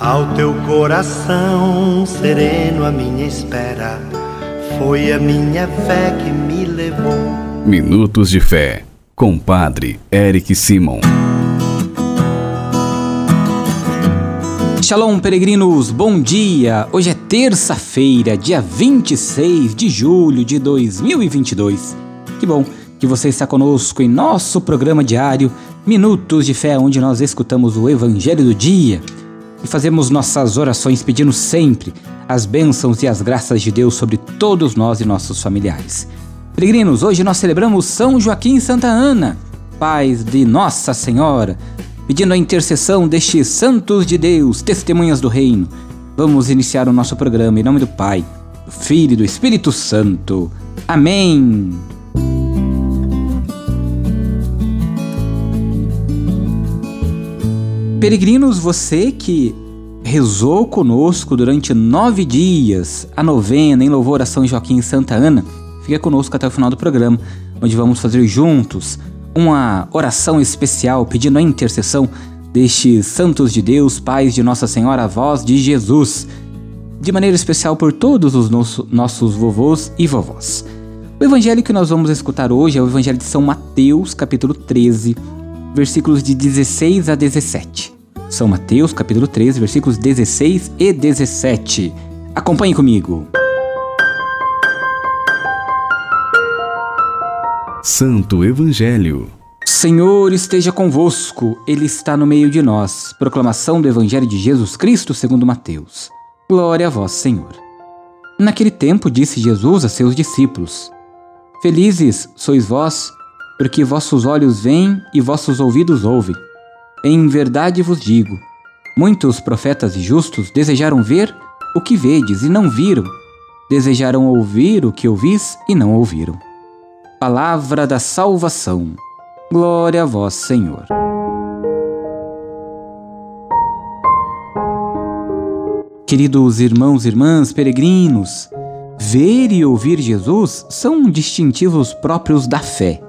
Ao teu coração sereno, a minha espera foi a minha fé que me levou. Minutos de Fé, com Padre Eric Simon. Shalom, peregrinos, bom dia! Hoje é terça-feira, dia 26 de julho de 2022. Que bom que você está conosco em nosso programa diário Minutos de Fé, onde nós escutamos o Evangelho do Dia e fazemos nossas orações pedindo sempre as bênçãos e as graças de Deus sobre todos nós e nossos familiares. Peregrinos, hoje nós celebramos São Joaquim e Santa Ana, pais de Nossa Senhora, pedindo a intercessão destes santos de Deus, testemunhas do reino. Vamos iniciar o nosso programa em nome do Pai, do Filho e do Espírito Santo. Amém. Peregrinos, você que rezou conosco durante nove dias a novena em louvor a São Joaquim e Santa Ana, fica conosco até o final do programa, onde vamos fazer juntos uma oração especial pedindo a intercessão destes santos de Deus, pais de Nossa Senhora, voz de Jesus, de maneira especial por todos os nosso, nossos vovôs e vovós. O evangelho que nós vamos escutar hoje é o evangelho de São Mateus, capítulo 13, versículos de 16 a 17. São Mateus, capítulo 13, versículos 16 e 17. Acompanhe comigo. Santo Evangelho. Senhor esteja convosco, Ele está no meio de nós. Proclamação do Evangelho de Jesus Cristo segundo Mateus. Glória a vós, Senhor. Naquele tempo disse Jesus a seus discípulos: Felizes sois vós, porque vossos olhos veem e vossos ouvidos ouvem. Em verdade vos digo: muitos profetas e justos desejaram ver o que vedes e não viram, desejaram ouvir o que ouvis e não ouviram. Palavra da salvação. Glória a vós, Senhor. Queridos irmãos e irmãs peregrinos, ver e ouvir Jesus são distintivos próprios da fé.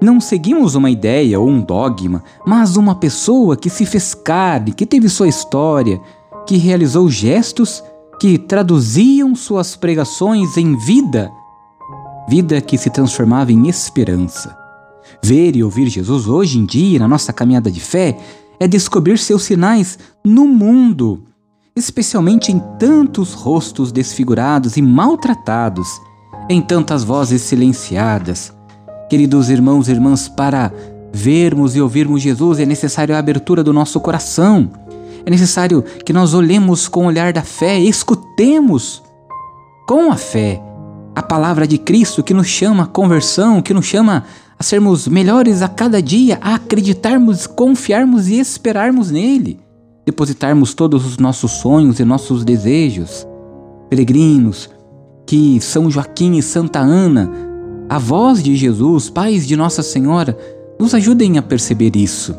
Não seguimos uma ideia ou um dogma, mas uma pessoa que se fez carne, que teve sua história, que realizou gestos que traduziam suas pregações em vida, vida que se transformava em esperança. Ver e ouvir Jesus hoje em dia, na nossa caminhada de fé, é descobrir seus sinais no mundo, especialmente em tantos rostos desfigurados e maltratados, em tantas vozes silenciadas Queridos irmãos e irmãs, para vermos e ouvirmos Jesus é necessário a abertura do nosso coração. É necessário que nós olhemos com o olhar da fé, escutemos com a fé a palavra de Cristo que nos chama à conversão, que nos chama a sermos melhores a cada dia, a acreditarmos, confiarmos e esperarmos nele, depositarmos todos os nossos sonhos e nossos desejos. Peregrinos, que São Joaquim e Santa Ana a voz de Jesus, pais de Nossa Senhora, nos ajudem a perceber isso.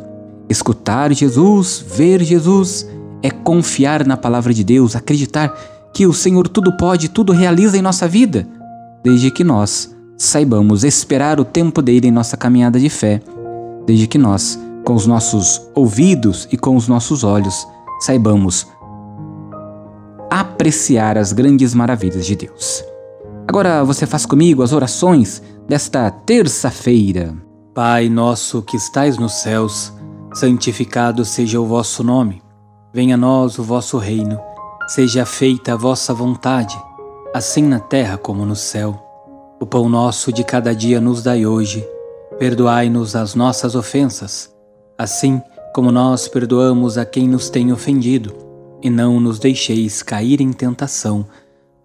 Escutar Jesus, ver Jesus, é confiar na palavra de Deus, acreditar que o Senhor tudo pode, tudo realiza em nossa vida, desde que nós saibamos esperar o tempo dele em nossa caminhada de fé, desde que nós, com os nossos ouvidos e com os nossos olhos, saibamos apreciar as grandes maravilhas de Deus. Agora você faz comigo as orações desta terça-feira. Pai nosso que estais nos céus, santificado seja o vosso nome. Venha a nós o vosso reino. Seja feita a vossa vontade, assim na terra como no céu. O pão nosso de cada dia nos dai hoje. Perdoai-nos as nossas ofensas, assim como nós perdoamos a quem nos tem ofendido, e não nos deixeis cair em tentação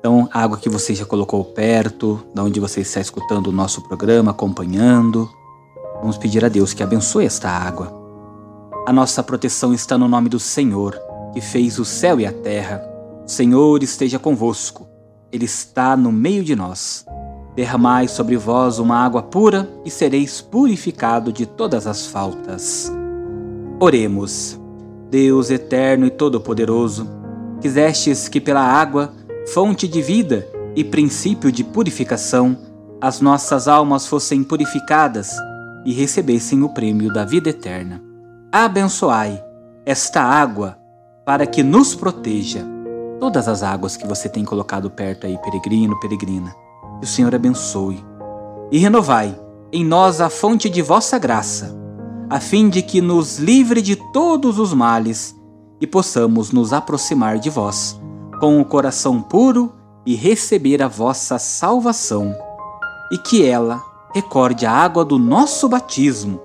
Então, a água que você já colocou perto, da onde você está escutando o nosso programa, acompanhando. Vamos pedir a Deus que abençoe esta água. A nossa proteção está no nome do Senhor, que fez o céu e a terra. O Senhor esteja convosco, Ele está no meio de nós. Derramai sobre vós uma água pura e sereis purificado de todas as faltas. Oremos. Deus eterno e todo-poderoso, quisestes que pela água, fonte de vida e princípio de purificação, as nossas almas fossem purificadas e recebessem o prêmio da vida eterna. Abençoai esta água para que nos proteja. Todas as águas que você tem colocado perto aí, peregrino, peregrina, que o Senhor abençoe. E renovai em nós a fonte de vossa graça, a fim de que nos livre de todos os males e possamos nos aproximar de vós com o coração puro e receber a vossa salvação, e que ela recorde a água do nosso batismo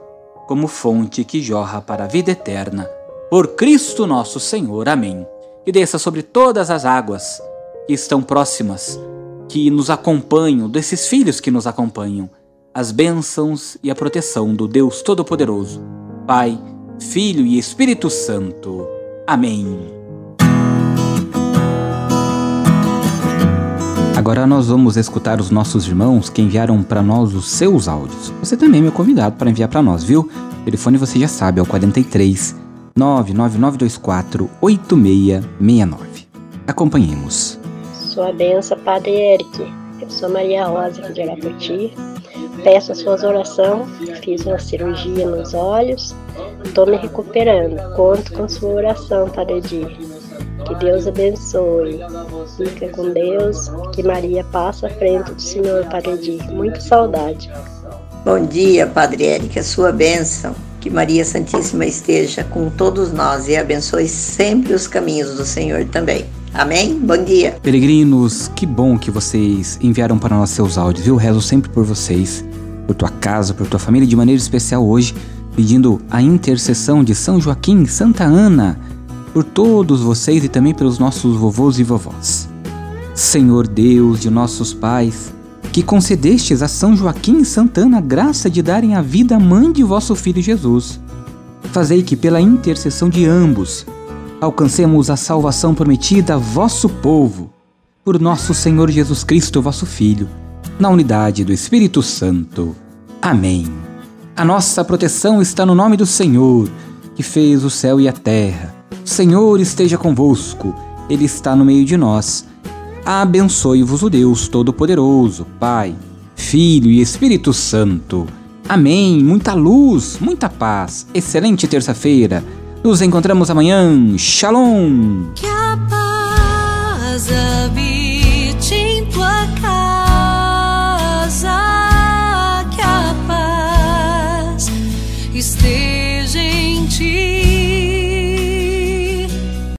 como fonte que jorra para a vida eterna. Por Cristo nosso Senhor. Amém. E desça sobre todas as águas que estão próximas, que nos acompanham, desses filhos que nos acompanham, as bênçãos e a proteção do Deus Todo-Poderoso, Pai, Filho e Espírito Santo. Amém. Agora nós vamos escutar os nossos irmãos que enviaram para nós os seus áudios. Você também é meu convidado para enviar para nós, viu? O telefone você já sabe, é o 43 99924 8669. Acompanhemos. Sua benção, Padre Eric. Eu sou Maria Rosa aqui de Arapoti. Peço as suas orações. Fiz uma cirurgia nos olhos. Estou me recuperando. Conto com sua oração, Padre Edir. Que Deus abençoe. Fica com Deus. Que Maria passe à frente do Senhor para Edir. Muita saudade. Bom dia, Padre Érica, sua bênção. Que Maria Santíssima esteja com todos nós e abençoe sempre os caminhos do Senhor também. Amém? Bom dia. Peregrinos, que bom que vocês enviaram para nós seus áudios, viu? Rezo sempre por vocês, por tua casa, por tua família, de maneira especial hoje, pedindo a intercessão de São Joaquim Santa Ana por todos vocês e também pelos nossos vovôs e vovós. Senhor Deus de nossos pais, que concedestes a São Joaquim e Santana a graça de darem a vida à mãe de vosso Filho Jesus. Fazei que, pela intercessão de ambos, alcancemos a salvação prometida a vosso povo, por nosso Senhor Jesus Cristo, vosso Filho, na unidade do Espírito Santo. Amém. A nossa proteção está no nome do Senhor, que fez o céu e a terra. Senhor esteja convosco, Ele está no meio de nós. Abençoe-vos o Deus Todo-Poderoso, Pai, Filho e Espírito Santo. Amém. Muita luz, muita paz. Excelente terça-feira. Nos encontramos amanhã. Shalom. Que a paz habite em tua casa. Que a paz esteja.